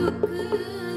கொடுக்கு